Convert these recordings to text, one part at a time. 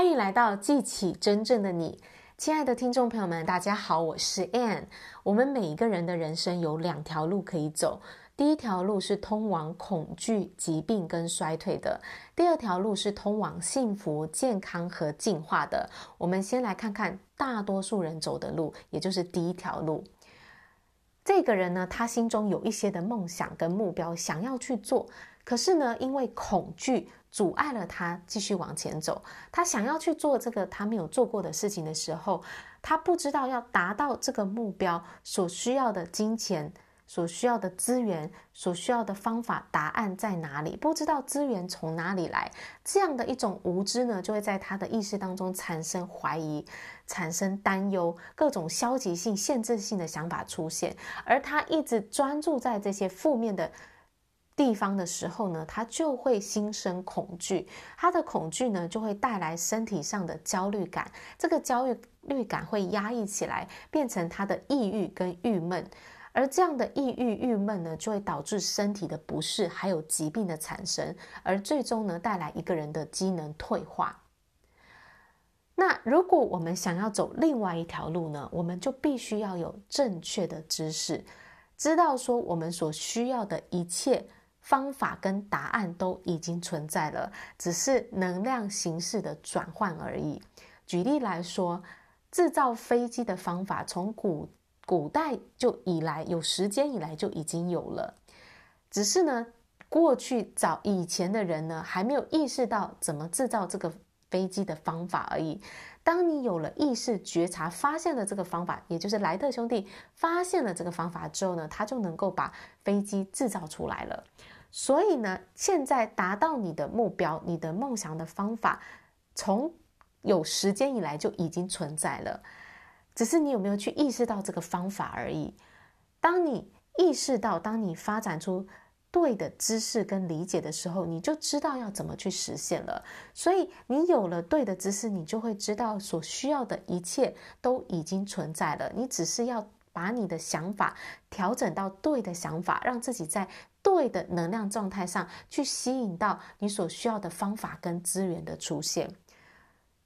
欢迎来到记起真正的你，亲爱的听众朋友们，大家好，我是 Anne。我们每一个人的人生有两条路可以走，第一条路是通往恐惧、疾病跟衰退的，第二条路是通往幸福、健康和进化的。我们先来看看大多数人走的路，也就是第一条路。这个人呢，他心中有一些的梦想跟目标，想要去做，可是呢，因为恐惧。阻碍了他继续往前走。他想要去做这个他没有做过的事情的时候，他不知道要达到这个目标所需要的金钱、所需要的资源、所需要的方法、答案在哪里，不知道资源从哪里来。这样的一种无知呢，就会在他的意识当中产生怀疑、产生担忧，各种消极性、限制性的想法出现，而他一直专注在这些负面的。地方的时候呢，他就会心生恐惧，他的恐惧呢就会带来身体上的焦虑感，这个焦虑感会压抑起来，变成他的抑郁跟郁闷，而这样的抑郁郁闷呢，就会导致身体的不适，还有疾病的产生，而最终呢带来一个人的机能退化。那如果我们想要走另外一条路呢，我们就必须要有正确的知识，知道说我们所需要的一切。方法跟答案都已经存在了，只是能量形式的转换而已。举例来说，制造飞机的方法从古古代就以来，有时间以来就已经有了，只是呢，过去早以前的人呢，还没有意识到怎么制造这个飞机的方法而已。当你有了意识觉察，发现了这个方法，也就是莱特兄弟发现了这个方法之后呢，他就能够把飞机制造出来了。所以呢，现在达到你的目标、你的梦想的方法，从有时间以来就已经存在了，只是你有没有去意识到这个方法而已。当你意识到，当你发展出对的知识跟理解的时候，你就知道要怎么去实现了。所以你有了对的知识，你就会知道所需要的一切都已经存在了。你只是要把你的想法调整到对的想法，让自己在对的能量状态上去吸引到你所需要的方法跟资源的出现。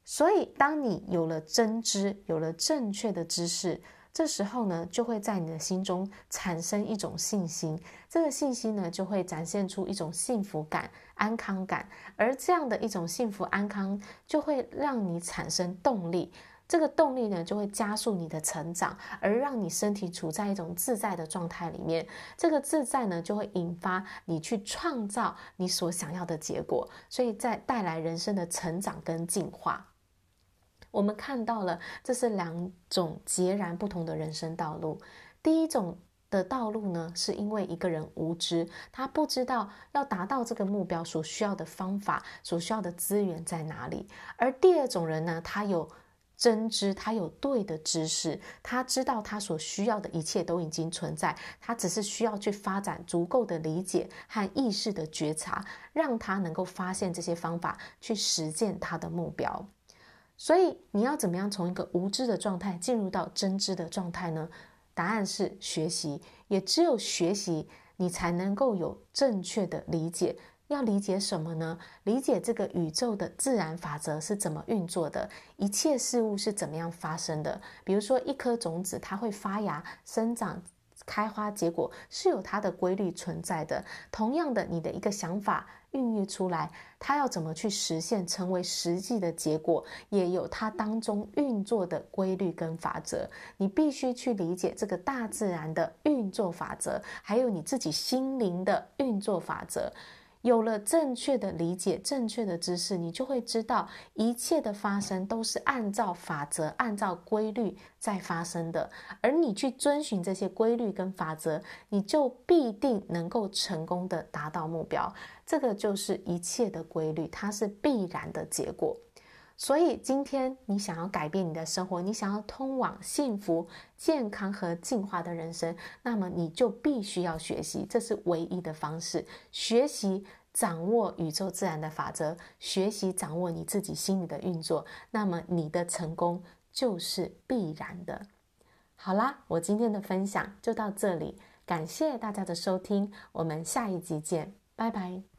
所以，当你有了真知，有了正确的知识。这时候呢，就会在你的心中产生一种信心，这个信心呢，就会展现出一种幸福感、安康感，而这样的一种幸福安康，就会让你产生动力，这个动力呢，就会加速你的成长，而让你身体处在一种自在的状态里面，这个自在呢，就会引发你去创造你所想要的结果，所以在带来人生的成长跟进化。我们看到了，这是两种截然不同的人生道路。第一种的道路呢，是因为一个人无知，他不知道要达到这个目标所需要的方法、所需要的资源在哪里；而第二种人呢，他有真知，他有对的知识，他知道他所需要的一切都已经存在，他只是需要去发展足够的理解和意识的觉察，让他能够发现这些方法，去实践他的目标。所以你要怎么样从一个无知的状态进入到真知的状态呢？答案是学习，也只有学习，你才能够有正确的理解。要理解什么呢？理解这个宇宙的自然法则是怎么运作的，一切事物是怎么样发生的。比如说，一颗种子它会发芽、生长、开花、结果，是有它的规律存在的。同样的，你的一个想法。孕育出来，它要怎么去实现，成为实际的结果，也有它当中运作的规律跟法则。你必须去理解这个大自然的运作法则，还有你自己心灵的运作法则。有了正确的理解、正确的知识，你就会知道一切的发生都是按照法则、按照规律在发生的。而你去遵循这些规律跟法则，你就必定能够成功的达到目标。这个就是一切的规律，它是必然的结果。所以，今天你想要改变你的生活，你想要通往幸福、健康和进化的人生，那么你就必须要学习，这是唯一的方式。学习掌握宇宙自然的法则，学习掌握你自己心里的运作，那么你的成功就是必然的。好啦，我今天的分享就到这里，感谢大家的收听，我们下一集见，拜拜。